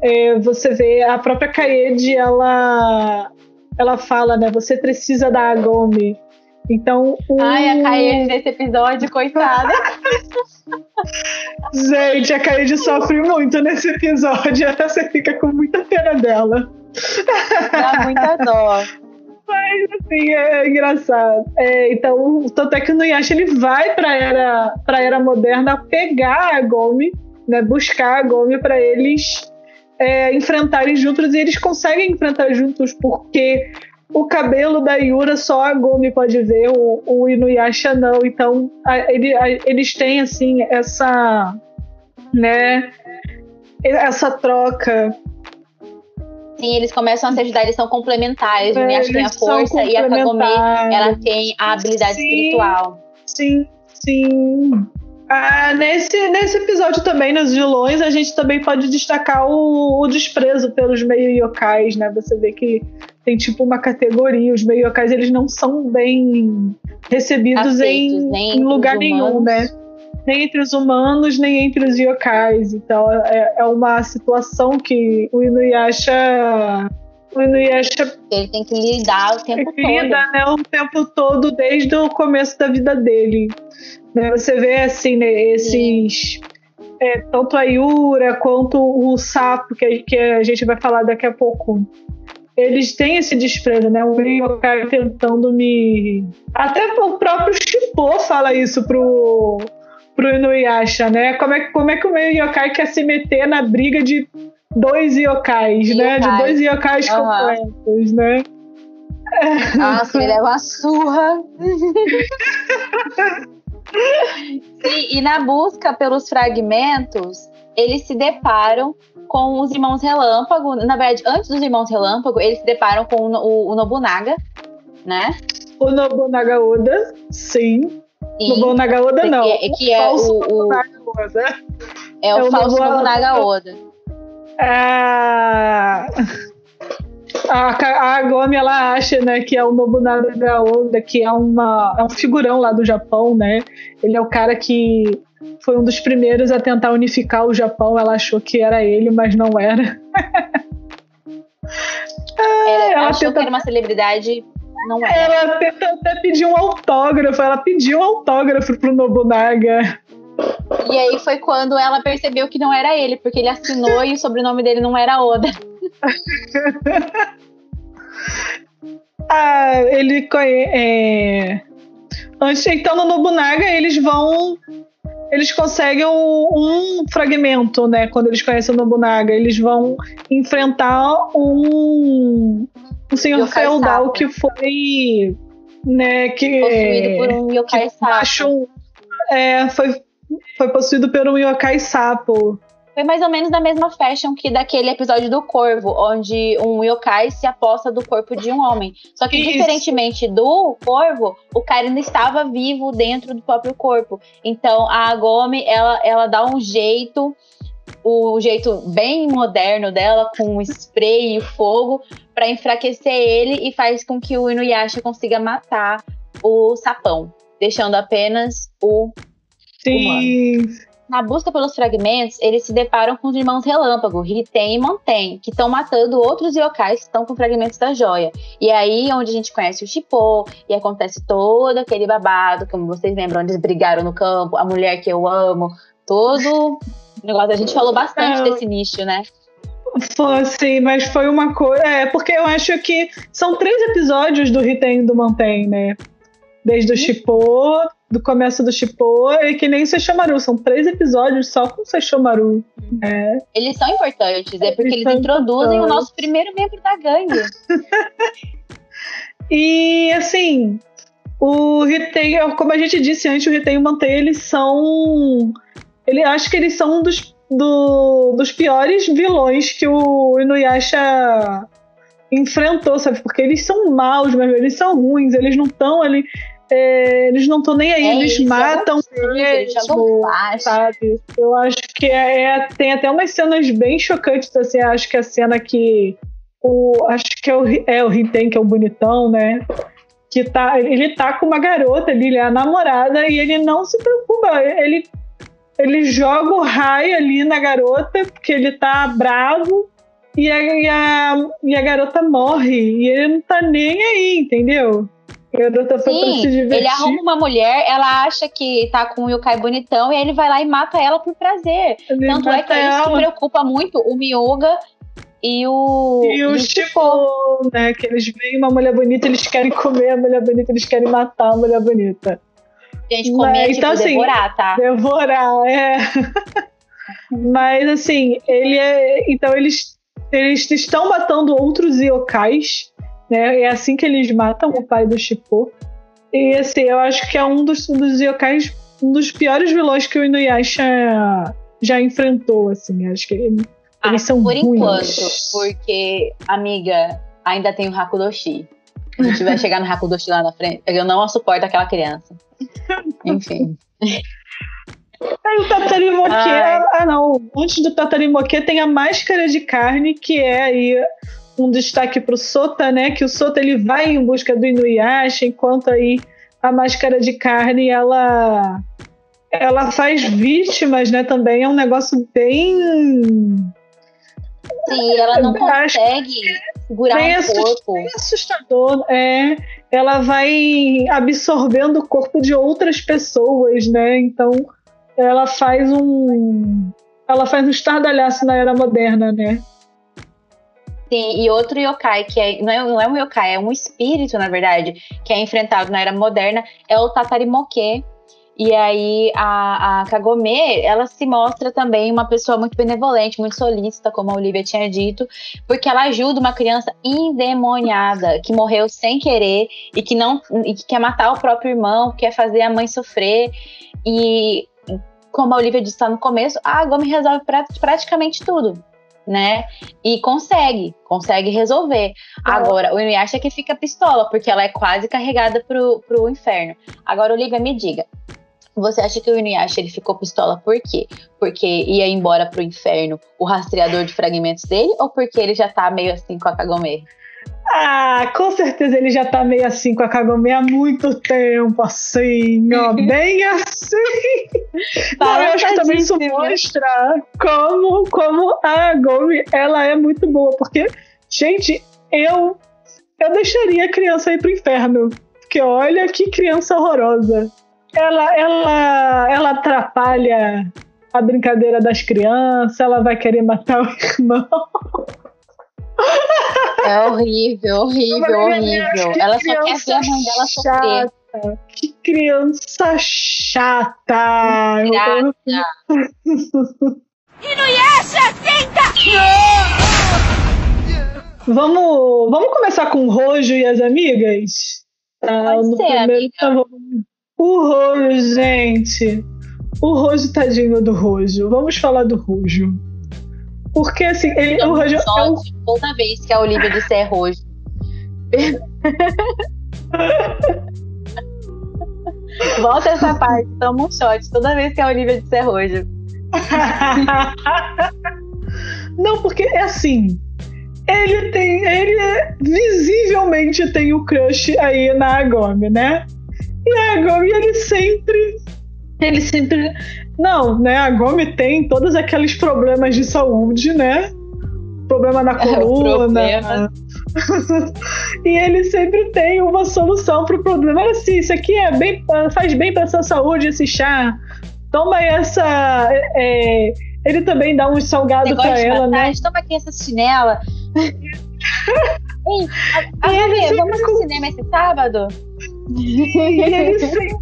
É, você vê a própria Kaede, ela, ela fala, né? Você precisa da Agome. Então, o... Ai, a Kaede nesse episódio, coitada. <laughs> Gente, a Kaede sofre muito nesse episódio. Até você fica com muita pena dela. Dá muita dó. Mas, assim, é engraçado. É, então, tanto é que o Nuyasha ele vai pra era, pra era moderna pegar a Gomi, né, buscar a Gomi para eles é, enfrentarem juntos e eles conseguem enfrentar juntos porque o cabelo da Yura só a Gomi pode ver, o, o Inuyasha não. Então, a, ele, a, eles têm, assim, essa. né? Essa troca. Sim, eles começam a se ajudar, eles são complementares. O Inuyasha tem a força e a Kagome, ela tem a habilidade sim, espiritual. Sim, sim. Ah, nesse, nesse episódio também, nos vilões, a gente também pode destacar o, o desprezo pelos meio yokais, né? Você vê que tem tipo uma categoria, os meio yokais eles não são bem recebidos em, em, lugar nenhum, né? nem entre os humanos, nem entre os yokais. Então é, é uma situação que o Inuyasha o Inuyasha ele tem que lidar o tempo todo. Lida, né, o tempo todo desde o começo da vida dele. Né, você vê assim, né, esses é, tanto a Yura quanto o sapo que, que a gente vai falar daqui a pouco eles têm esse desprezo, né? O yokai tentando me. Até o próprio Shippo fala isso pro, pro Inuyasha, né? Como é, como é que o meio yokai quer se meter na briga de dois yokais, yokai. né? De dois yokais uhum. completos, né? Nossa, ele leva uma surra. <laughs> Sim, e na busca pelos fragmentos, eles se deparam com os irmãos Relâmpago. Na verdade, antes dos irmãos Relâmpago, eles se deparam com o, o Nobunaga, né? O Nobunaga Oda, sim. sim. Nobunaga Oda não. Que, é, que é o, o, Oda. É o, é o falso Nobunaga Oda. É... A, a Gomi, ela acha, né, que é o Nobunaga Oda, que é, uma, é um figurão lá do Japão, né? Ele é o cara que foi um dos primeiros a tentar unificar o Japão. Ela achou que era ele, mas não era. <laughs> era ela achou tenta... que era uma celebridade, não era. Ela tenta até pedir um autógrafo. Ela pediu um autógrafo pro Nobunaga. E aí foi quando ela percebeu que não era ele, porque ele assinou e o sobrenome dele não era Oda. <laughs> ah, ele conhece. É... Antes, então, no Nobunaga, eles vão eles conseguem um, fragmento, né? Quando eles conhecem o Nobunaga, eles vão enfrentar um, um senhor yokai feudal sapo. que foi, né? Que possuído por um yokai sapo. é, foi, foi possuído por um yokai sapo. Foi mais ou menos da mesma fashion que daquele episódio do Corvo, onde um yokai se aposta do corpo de um homem. Só que, Isso. diferentemente do Corvo, o cara ainda estava vivo dentro do próprio corpo. Então, a Agome, ela, ela dá um jeito o jeito bem moderno dela, com spray e fogo, para enfraquecer ele e faz com que o Inuyasha consiga matar o sapão, deixando apenas o Sim. humano na busca pelos fragmentos, eles se deparam com os irmãos Relâmpago, Riten e Montem, que estão matando outros yokais que estão com fragmentos da joia. E aí onde a gente conhece o Shippo, e acontece todo aquele babado, como vocês lembram, onde eles brigaram no campo, a mulher que eu amo, todo <laughs> negócio. A gente falou bastante é, desse nicho, né? Foi, sim, mas foi uma coisa. É, porque eu acho que são três episódios do Riten e do Montem, né? Desde o Shippo, do começo do Shippo e que nem Sesshomaru. São três episódios só com Sesshomaru. É. Eles são importantes, é porque eles, eles introduzem o nosso primeiro membro da gangue. <laughs> e assim, o Ritei, como a gente disse antes, o Ritei e o Mantei, eles são. Ele acho que eles são um dos, do, dos piores vilões que o Inuyasha enfrentou, sabe? Porque eles são maus, mas eles são ruins, eles não estão ali. É, eles não estão nem aí, é, eles, eles matam mesmo, sabe? Eu acho que é, é, tem até umas cenas bem chocantes, assim, acho que a cena que o, acho que é o, é o que é o bonitão, né? Que tá, ele tá com uma garota ali, ele é a namorada, e ele não se preocupa, ele, ele joga o raio ali na garota, porque ele tá bravo, e a, e a, e a garota morre, e ele não tá nem aí, entendeu? Garota foi Sim, pra se divertir. ele arruma uma mulher, ela acha que tá com o Yukai bonitão, e aí ele vai lá e mata ela por prazer. Ele Tanto é que ela. isso preocupa muito o Miyuga e o. E o Chico, né? Que eles veem uma mulher bonita, eles querem comer a mulher bonita, eles querem matar a mulher bonita. Gente, comer Mas, é, tipo, então, assim, devorar, tá? Devorar, é. <laughs> Mas assim, ele é. Então eles, eles estão matando outros yokais né? É assim que eles matam o pai do Shippo. E assim, eu acho que é um dos, dos yokais, um dos piores vilões que o Inuyasha já enfrentou, assim. Acho que ele, ah, eles são Por ruins. enquanto, porque, amiga, ainda tem o Hakudoshi. A gente vai chegar no Hakudoshi lá na frente. Eu não suporto aquela criança. Enfim. Aí o Tatarimoke, ah não, antes do Tatarimoke tem a máscara de carne, que é aí um destaque para o Sota, né? Que o Sota ele vai em busca do Inuyasha, enquanto aí a máscara de carne ela ela faz vítimas, né? Também é um negócio bem. Sim, ela não consegue segurar bem um corpo. Bem assustador, é. Ela vai absorvendo o corpo de outras pessoas, né? Então ela faz um. Ela faz um estardalhaço na era moderna, né? Sim, e outro yokai, que é, não, é, não é um yokai, é um espírito, na verdade, que é enfrentado na era moderna, é o Tatarimoke. E aí a, a Kagome, ela se mostra também uma pessoa muito benevolente, muito solícita, como a Olivia tinha dito, porque ela ajuda uma criança endemoniada, que morreu sem querer e que não e que quer matar o próprio irmão, quer fazer a mãe sofrer. E como a Olivia disse lá no começo, a Gomi resolve praticamente tudo né? E consegue, consegue resolver. Agora, o Inuyasha que fica pistola, porque ela é quase carregada pro, pro inferno. Agora, Olivia, me diga. Você acha que o Inuyasha ele ficou pistola por quê? Porque ia embora pro inferno o rastreador de fragmentos dele ou porque ele já tá meio assim com a Kagome? Ah, com certeza ele já tá meio assim com a Kagome há muito tempo, assim, ó, <laughs> bem assim. Não, eu acho que também isso mostra como, como a Kagome, ela é muito boa, porque, gente, eu, eu deixaria a criança ir pro inferno, porque olha que criança horrorosa. Ela, ela, ela atrapalha a brincadeira das crianças, ela vai querer matar o <laughs> irmão. É horrível, horrível, horrível. Ela só quer ver a mãe dela sofrer. Que criança chata! Inuyasha, senta! Vamos, vamos começar com o Rojo e as amigas? Ah, Pode no ser, primeiro, amiga. tá bom. O Rojo, gente. O Rojo, tadinho do Rojo. Vamos falar do Rojo. Porque assim, ele, o Rojo é um toda vez que a Olivia disser roxo. <laughs> Volta essa parte, toma um shot toda vez que a Olivia disser roxo. <laughs> Não, porque é assim. Ele tem. Ele visivelmente tem o crush aí na Agome, né? E a Agome, ele sempre. Ele sempre. Não, né? A Agome tem todos aqueles problemas de saúde, né? Problema na <laughs> É, o coluna. problema. <laughs> e ele sempre tem uma solução pro problema. Olha assim, isso aqui é bem, faz bem pra sua saúde, esse chá. Toma essa. é, ele também dá um salgado de ela, né? Toma aqui essa chinela. <laughs> Ei, a, a sempre vamos com- no cinema esse sábado? E ele sempre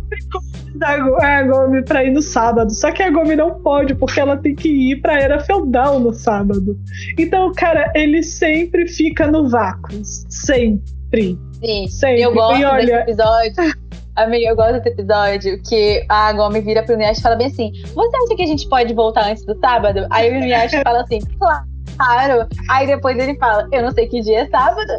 convida a Go- a Gomi pra ir no sábado. Só que a Gomi não pode, porque ela tem que ir pra Era Feudal no sábado. Então, cara, ele sempre fica no vácuo. Sempre. Sim, Sempre. eu gosto E desse olha, episódio. <laughs> Amiga, eu gosto desse episódio que a Gomi vira pro Inuyasha e fala bem assim: Você acha que a gente pode voltar antes do sábado? Aí o Inuyasha fala assim: Claro. Aí depois ele fala: Eu não sei que dia é sábado.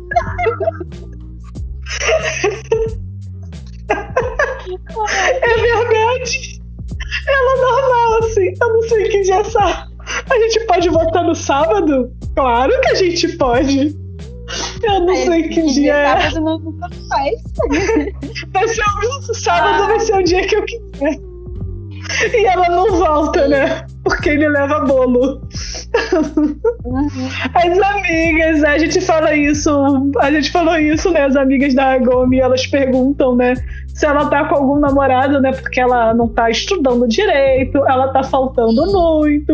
<laughs> é verdade. Ela é normal, assim. Eu não sei que dia é sábado. A gente pode votar no sábado? Claro que a gente pode. Eu não Aí, sei que dia é. sábado não não faz. Vai ser o sábado, vai ser o dia que eu quiser. E ela não volta, né? Porque ele leva bolo. As amigas, a gente fala isso, a gente falou isso, né? As amigas da Gomi, elas perguntam, né? Se ela tá com algum namorado, né? Porque ela não tá estudando direito, ela tá faltando muito.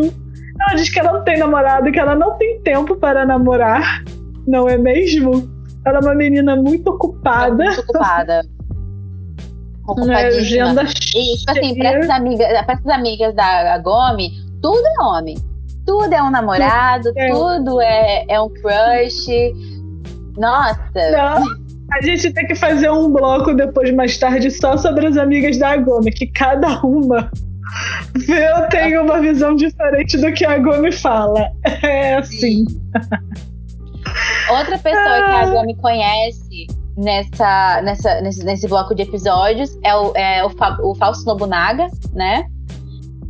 Ela diz que ela não tem namorado, que ela não tem tempo para namorar, não é mesmo? Ela é uma menina muito ocupada. Muito ocupada. Né, Ocupadíssima. agenda E, tipo assim, pra cheia. essas amigas, pra essas amigas da Gomi, tudo é homem. Tudo é um namorado, É. tudo é, é um crush. Nossa, Não, a gente tem que fazer um bloco depois, mais tarde, só sobre as amigas da Gomi, que cada uma <laughs> eu tenho uma visão diferente do que a Gomi fala. É assim. <laughs> outra pessoa que Ah. a Gomi conhece nessa, nessa, nesse, nesse bloco de episódios é o, é o, Fa- o Fausto Nobunaga, né?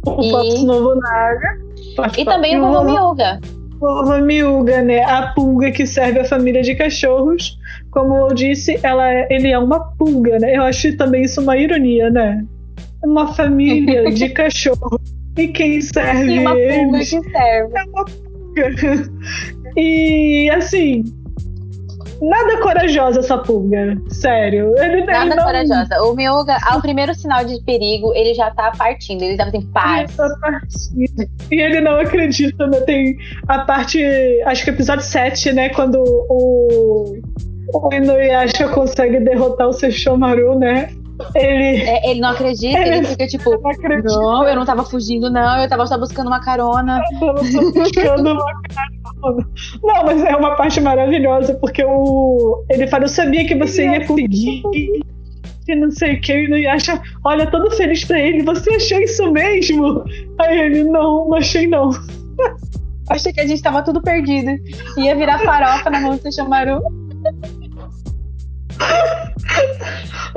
O E- Fox Nobunaga. E também o Vovô Miúga. Vovô Miúga, né? A pulga que serve a família de cachorros. Como eu disse, ela é- ele é uma pulga, né? Eu acho também isso uma ironia, né? uma família <laughs> de cachorro. E quem serve E uma pulga eles que serve. é uma pulga. E assim, nada corajosa essa pulga. Sério. Ele, ele Nada não, corajosa. O Miuga, ao primeiro sinal de perigo, ele já tá partindo. Ele tá assim, paz. Essa parte. E ele não acredita, né? Tem a parte. Acho que episódio 7, né? Quando o. O Inuyasha consegue derrotar o Sesshomaru, né? Ele. É, ele não acredita, ele Ele- fica tipo, Não não, eu não tava fugindo, não, eu tava só buscando uma carona. Eu não tô buscando uma carona. Não, mas é uma parte maravilhosa, porque o. Ele fala, eu sabia que você ia conseguir. E não sei o que, e não acha, olha, todo feliz pra ele, você achou isso mesmo? Aí ele, não, não achei não. Achei que a gente tava tudo perdido. Ia virar farofa na mão do Sesshomaru.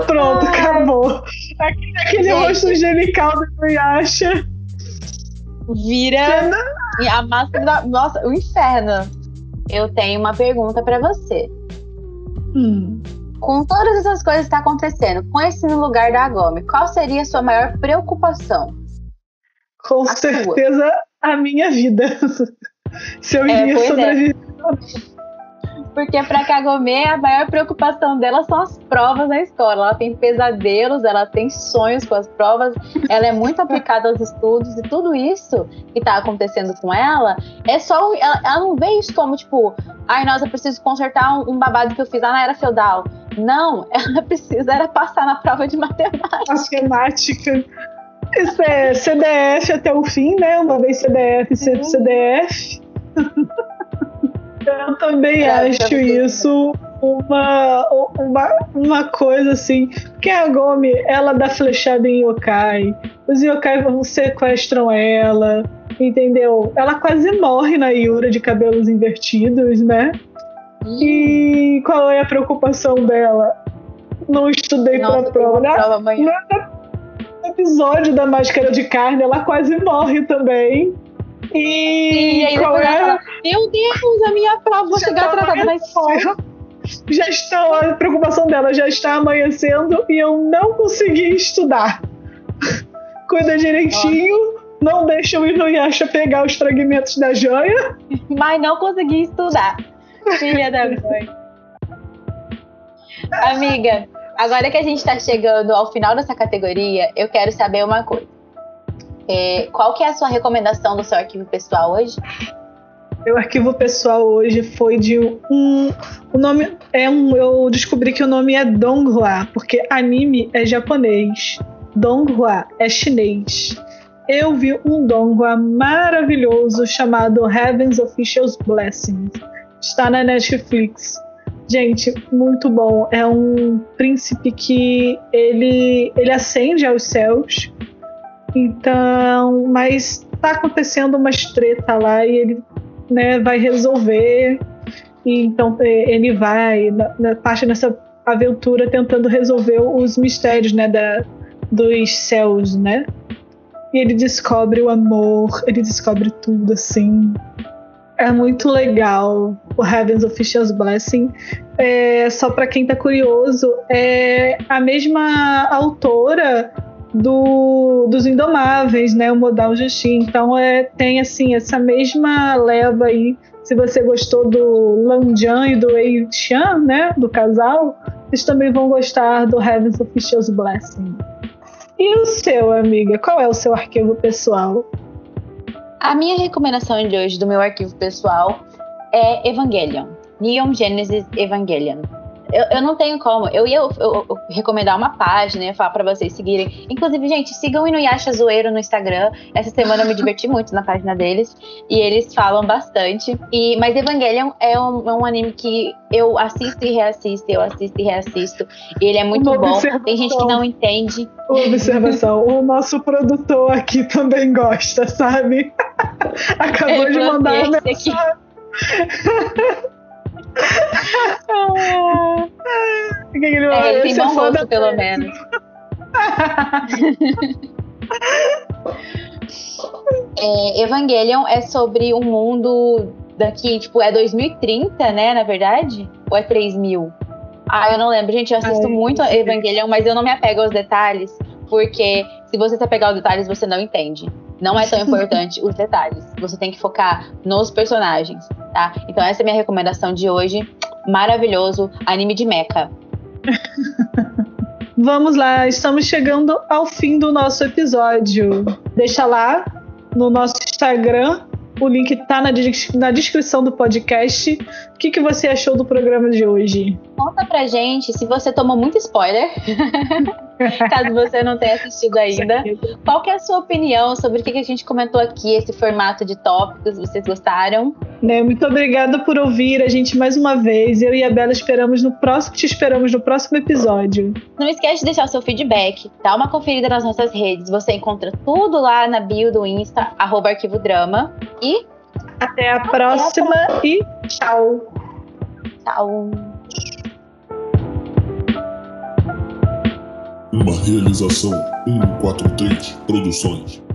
Pronto, Ai. acabou. Aquele, aquele rosto angelical do Inuyasha. Vira e a máscara da. Nossa, o inferno. Eu tenho uma pergunta pra você. Hum. Com todas essas coisas que tá acontecendo, com esse no lugar da Agome, qual seria a sua maior preocupação? Com A certeza a minha vida. <laughs> Se eu É, iria pois é. Porque pra Kagome, a maior preocupação dela são as provas na escola. Ela tem pesadelos, ela tem sonhos com as provas, ela é muito aplicada aos estudos e tudo isso que tá acontecendo com ela é só. Ela, ela não vê isso como tipo, ai, nossa, eu preciso consertar um, um babado que eu fiz lá na era feudal. Não, <laughs> ela precisa era passar na prova de matemática. matemática. Isso é CDF até o fim, né? Uma vez CDF, sempre CDF. Eu também É, acho isso uma, uma, uma coisa assim. Porque a Gomi, ela dá flechada em yokai. Os yokai vão sequestram ela. Entendeu? Ela quase morre na Yura de cabelos invertidos, né? E qual é a preocupação dela? Não estudei Nossa, pra prova. né? prova amanhã. No episódio da Máscara de Carne, ela quase morre também. E, E aí qual ela é? fala, meu Deus, a minha prova, vou Já chegar atrasada na escola. Já está, a preocupação dela já está amanhecendo e eu não consegui estudar. Cuida direitinho, não deixa o Inuyasha pegar os fragmentos da joia. mas não consegui estudar. Filha da mãe. Amiga, agora que a gente tá chegando ao final dessa categoria, eu quero saber uma coisa. É, qual que é a sua recomendação do seu arquivo pessoal hoje? Meu arquivo pessoal hoje foi de um. O nome é um. Eu descobri que o nome é Donghua, porque anime é japonês. Donghua é chinês. Eu vi um Donghua maravilhoso chamado Heaven's Official's Blessings. Está na Netflix. Gente, muito bom. É um príncipe que ele, ele ascende aos céus. Então, mas tá acontecendo uma treta lá e ele né, vai resolver. E então é, ele vai na, na parte nessa aventura tentando resolver os mistérios, né, da, dos céus, né? E ele descobre o amor, ele descobre tudo assim. É muito legal o Heaven's Official's Blessing. É, só para quem tá curioso, é a mesma autora do, dos Indomáveis, né? O Modal Justin. Então é, tem assim essa mesma leva aí. Se você gostou do Lanjan e do Wei Xian, né? Do casal, vocês também vão gostar do Heaven's Official's Blessing. E o seu, amiga? Qual é o seu arquivo pessoal? A minha recomendação de hoje do meu arquivo pessoal é Evangelion. Neon Genesis Evangelion. Eu, eu não tenho como. Eu ia eu- eu- recomendar uma página, ia falar pra vocês seguirem. Inclusive, gente, sigam o Inuyasha Zoeiro no Instagram. Essa semana eu me diverti <laughs> muito na página deles. E eles falam bastante. E, mas Evangelion é um, é um anime que eu assisto e reassisto, eu assisto e reassisto. E ele é muito Uma bom. Tem gente que não entende. Uma observação: o nosso produtor aqui também gosta, sabe? <laughs> Acabou Ele de mandar uma mensagem. <laughs> O que que ele É, ele tem é bom gosto, pelo menos. <laughs> É, Evangelion é sobre um mundo daqui, tipo, é 2030, né, na verdade? Ou é 3000? Ah, eu não lembro, gente, eu assisto Ai, muito. Evangelion, mas eu não me apego aos detalhes, porque se você só pegar os detalhes, você não entende. Não é tão <laughs> importante os detalhes. Você tem que focar nos personagens, tá? Então essa é a minha recomendação de hoje. Maravilhoso, anime de mecha. <laughs> Vamos lá, estamos chegando ao fim do nosso episódio. Deixa lá no nosso Instagram o link está na, na, descrição do podcast. O que, que você achou do programa de hoje? Conta pra gente se você tomou muito spoiler. <laughs> <laughs> Caso você não tenha assistido ainda. Qual é a sua opinião sobre o que, que a gente comentou aqui, esse formato de tópicos? Vocês gostaram? Né, muito obrigada por ouvir a gente mais uma vez. Eu e a Bela esperamos no próximo, te esperamos no próximo episódio. Não esquece de deixar o seu feedback, dá uma conferida nas nossas redes. Você encontra tudo lá na bio do Insta, arroba Arquivo Drama. E até a próxima e tchau. Tchau. Uma realização 143 Produções.